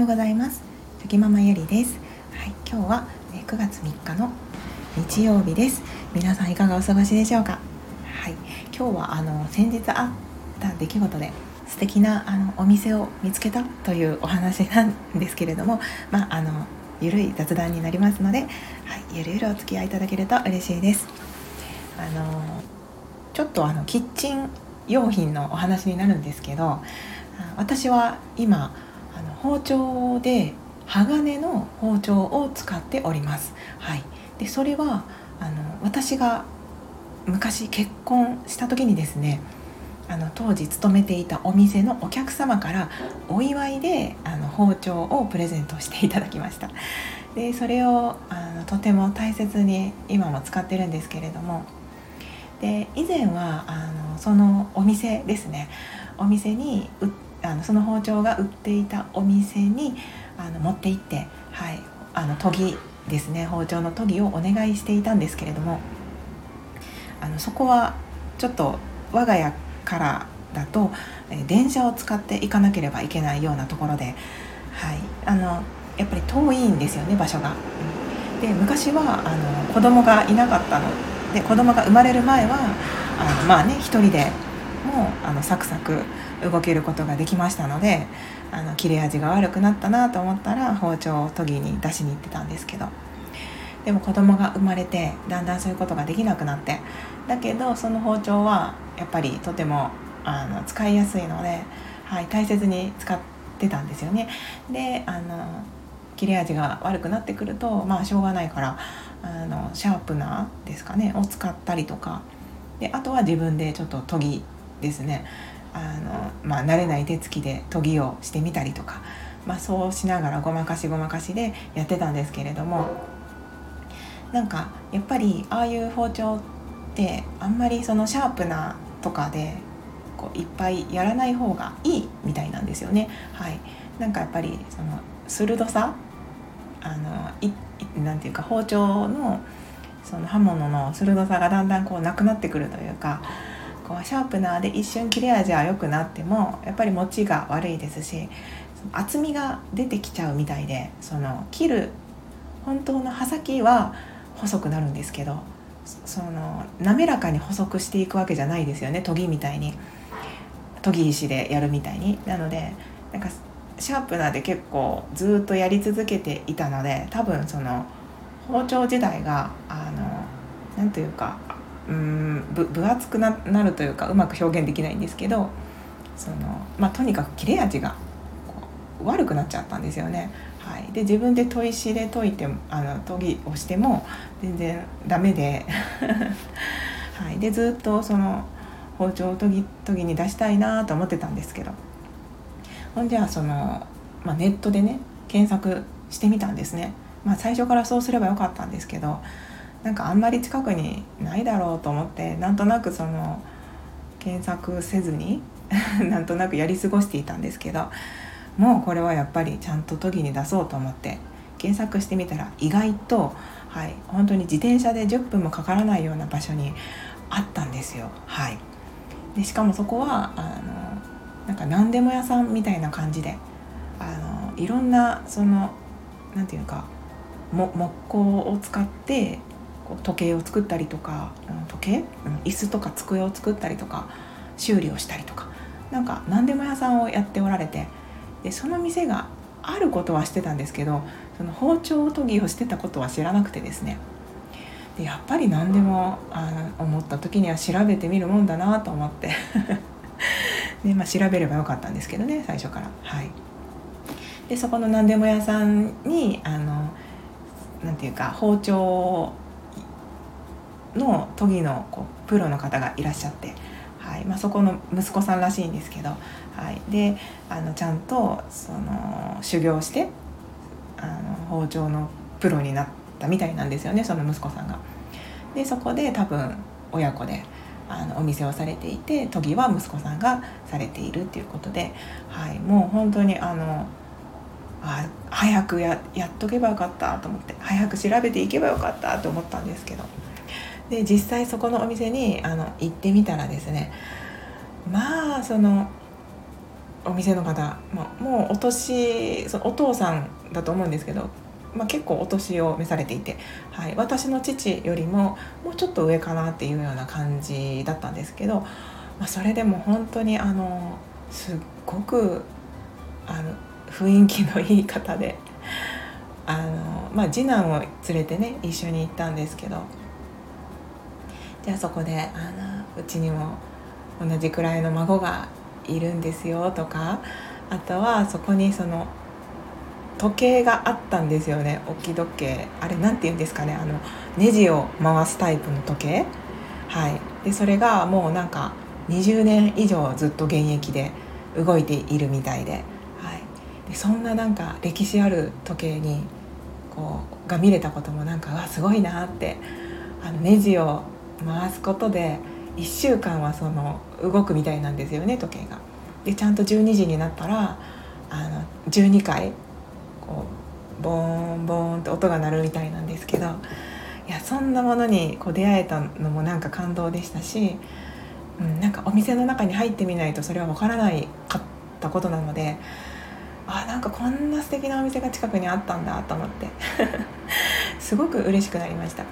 ようございます。チョキママゆりです。はい今日は9月3日の日曜日です。皆さんいかがお過ごしでしょうか？はい今日はあの先日あった出来事で素敵なあのお店を見つけたというお話なんですけれどもまああのゆるい雑談になりますので、はい、ゆるゆるお付き合いいただけると嬉しいです。あのちょっとあのキッチン用品のお話になるんですけど私は今包丁で鋼の包丁を使っております。はい、でそれはあの私が昔結婚した時にですねあの当時勤めていたお店のお客様からお祝いであの包丁をプレゼントしていただきました。でそれをあのとても大切に今も使ってるんですけれども。で以前はあのそのお店ですね。お店にあのその包丁が売っていたお店にあの持って行って、はい、あの研ぎですね包丁の研ぎをお願いしていたんですけれどもあのそこはちょっと我が家からだと、え電車を使って行かなければいけないようなところで、はい、あのやっぱり遠いんですよね場所が。で昔はあの子供がいなかったので子供が生まれる前はあのまあね一人でもうあのサクサク動けることができましたのであの切れ味が悪くなったなと思ったら包丁を研ぎに出しに行ってたんですけど。でも子供が生まれてだんだんそういうことができなくなって。だけどその包丁はやっぱりとてもあの使いやすいので、はい、大切に使ってたんですよね。であの切れ味が悪くなってくるとまあしょうがないからあのシャープナーですかねを使ったりとか。であとは自分でちょっと研ぎですね。あの、まあ、慣れない手つきで研ぎをしてみたりとか、まあ、そうしながらごまかしごまかしでやってたんですけれどもなんかやっぱりああいう包丁ってあんまりそのシャープなとかでこういっぱいやらない方がいいみたいなんですよね。はい、なんかやっぱりその鋭さあのいなんていうか包丁のその刃物の鋭さがだんだんこうなくなってくるというかこうシャープナーで一瞬切れ味は良くなってもやっぱり持ちが悪いですし厚みが出てきちゃうみたいでその切る本当の刃先は細くなるんですけどその滑らかに細くしていくわけじゃないですよね研ぎみたいに。研ぎ石でやるみたいに。なのでなんかシャープナーで結構ずっとやり続けていたので多分その包丁時代があの何というかうん分厚くなるというかうまく表現できないんですけどその、まあ、とにかく切れ味が悪くなっちゃったんですよね。はい、で自分で砥石で研いてあの研ぎをしても全然ダメで, はい、でずっとその包丁を研ぎ研ぎに出したいなと思ってたんですけどほんじゃあその、まあ、ネットでね検索してみたんですね。まあ、最初からそうすればよかったんですけどなんかあんまり近くにないだろうと思ってなんとなくその検索せずに なんとなくやり過ごしていたんですけどもうこれはやっぱりちゃんと研ぎに出そうと思って検索してみたら意外と、はい、本当に自転車で10分もかからないような場所にあったんですよ。はい、でしかもそこはあのなんか何でも屋さんみたいな感じであのいろんなその何て言うか木工を使って時計を作ったりとか時計、うん、椅子とか机を作ったりとか修理をしたりとか。なんか何でも屋さんをやっておられて。でその店があることはしてたんですけどその包丁研ぎをしてたことは知らなくてですね。でやっぱり何でもあの思った時には調べてみるもんだなと思って。で、まあ、調べればよかったんですけどね最初から。はい、でそこの何でも屋さんにあのなんていうか包丁の研ぎのこうプロの方がいらっしゃって、はいまあ、そこの息子さんらしいんですけど、はい、であのちゃんとその修行してあの包丁のプロになったみたいなんですよねその息子さんが。でそこで多分親子であのお店をされていて研ぎは息子さんがされているっていうことで、はい、もう本当にあのあ早くややっとけばよかったと思って早く調べていけばよかったと思ったんですけどで実際そこのお店にあの行ってみたらですねまあそのお店の方、まあ、もうお年そのお父さんだと思うんですけど、まあ、結構お年を召されていて、はい、私の父よりももうちょっと上かなっていうような感じだったんですけど、まあ、それでも本当にあのすっごくあの雰囲気のいい方であの、まあ、次男を連れてね一緒に行ったんですけどじゃあそこであのうちにも同じくらいの孫がいるんですよとかあとはそこにその時計があったんですよね。置き時計。あれ何て言うんですかね。あのネジを回すタイプの時計。はい。でそれがもうなんか20年以上ずっと現役で動いているみたいで,、はい、でそんななんか歴史ある時計にこうが見れたこともなんかわすごいなってあのネジを回すことで1週間はその動くみたいなんですよね時計が。でちゃんと12時になったらあの12回こうボーンボーンって音が鳴るみたいなんですけどいやそんなものにこう出会えたのもなんか感動でしたし、うん、なんかお店の中に入ってみないとそれは分からないかったことなのであなんかこんな素敵なお店が近くにあったんだと思って すごく嬉しくなりました。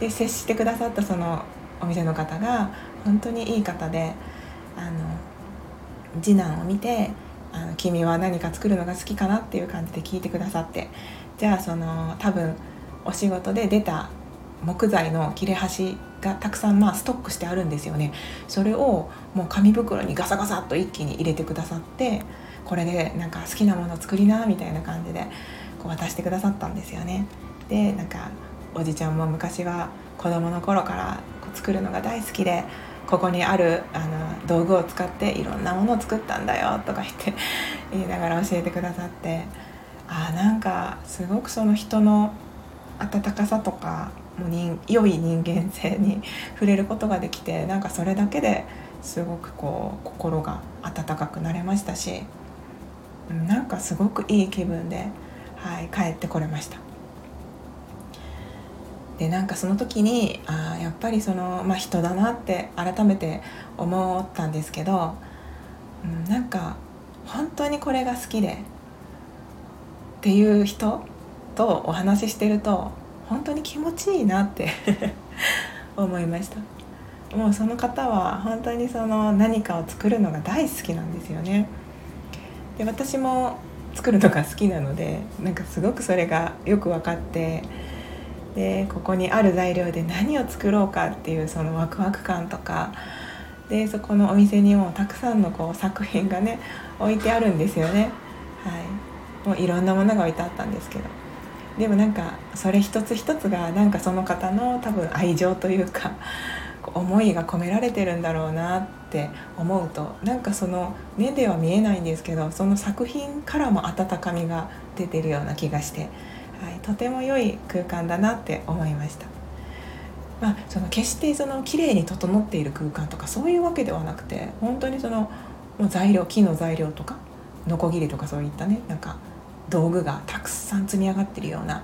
で接してくださったそのお店の方が本当にいい方であの次男を見てあの「君は何か作るのが好きかな?」っていう感じで聞いてくださってじゃあその多分お仕事で出た木材の切れ端がたくさんまあストックしてあるんですよねそれをもう紙袋にガサガサっと一気に入れてくださってこれでなんか好きなもの作りなみたいな感じでこう渡してくださったんですよねでなんかおじちゃんも昔は子供の頃から作るのが大好きでここにあるあの道具を使っていろんなものを作ったんだよとか言って言いながら教えてくださってあなんかすごくその人の温かさとかもう人良い人間性に触れることができてなんかそれだけですごくこう心が温かくなれましたしなんかすごくいい気分で、はい、帰ってこれました。でなんかその時にあやっぱりその、まあ、人だなって改めて思ったんですけど、うん、なんか本当にこれが好きでっていう人とお話ししてると本当に気持ちいいなって 思いました。もうその方は本当にその何かを作るのが大好きなんですよね。で私も作るのが好きなのでなんかすごくそれがよく分かってでここにある材料で何を作ろうかっていうそのワクワク感とかでそこのお店にもたくさんのこう作品がね置いてあるんですよね。はい、もういろんなものが置いてあったんですけど。でもなんかそれ一つ一つがなんかその方の多分愛情というか思いが込められてるんだろうなって思うとなんかその目では見えないんですけどその作品からも温かみが出てるような気がして。はい、とても良い空間だなって思いました。まあ、その決してその綺麗に整っている空間とかそういうわけではなくて本当にそのもう材料木の材料とかノコギリとかそういったねなんか道具がたくさん積み上がってるような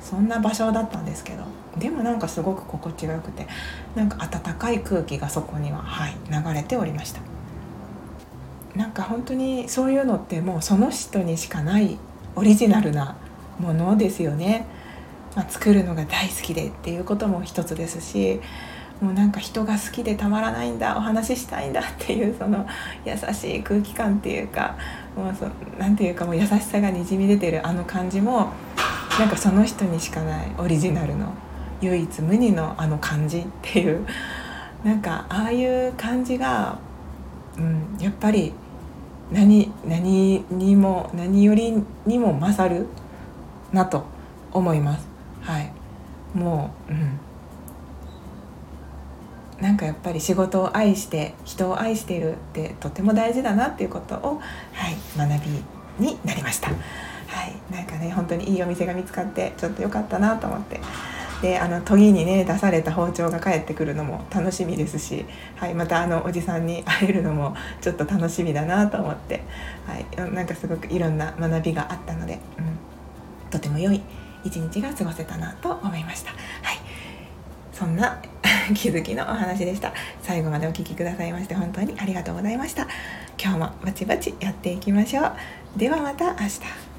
そんな場所だったんですけどでもなんかすごく心地がよくてなんか温かい空気がそこには、はい、流れておりましたなんか本当にそういうのってもうその人にしかないオリジナルなものですよね、まあ、作るのが大好きでっていうことも一つですしもうなんか人が好きでたまらないんだお話ししたいんだっていうその優しい空気感っていうかもうそなんていうかもう優しさがにじみ出てるあの感じもなんかその人にしかないオリジナルの唯一無二のあの感じっていうなんかああいう感じが、うん、やっぱり何何にも何よりにも勝るなと思います。はい。もううん。なんかやっぱり仕事を愛して人を愛しているってとても大事だなっていうことを、はい、学びになりました。はい、なんかね本当にいいお店が見つかってちょっと良かったなと思って。であの研ぎにね出された包丁が返ってくるのも楽しみですし、はい、またあのおじさんに会えるのもちょっと楽しみだなと思って、はい、なんかすごくいろんな学びがあったので、うん、とても良い一日が過ごせたなと思いました。はい、そんな 気づきのお話でした。最後までお聴きくださいまして本当にありがとうございました。今日もバチバチやっていきましょう。ではまた明日。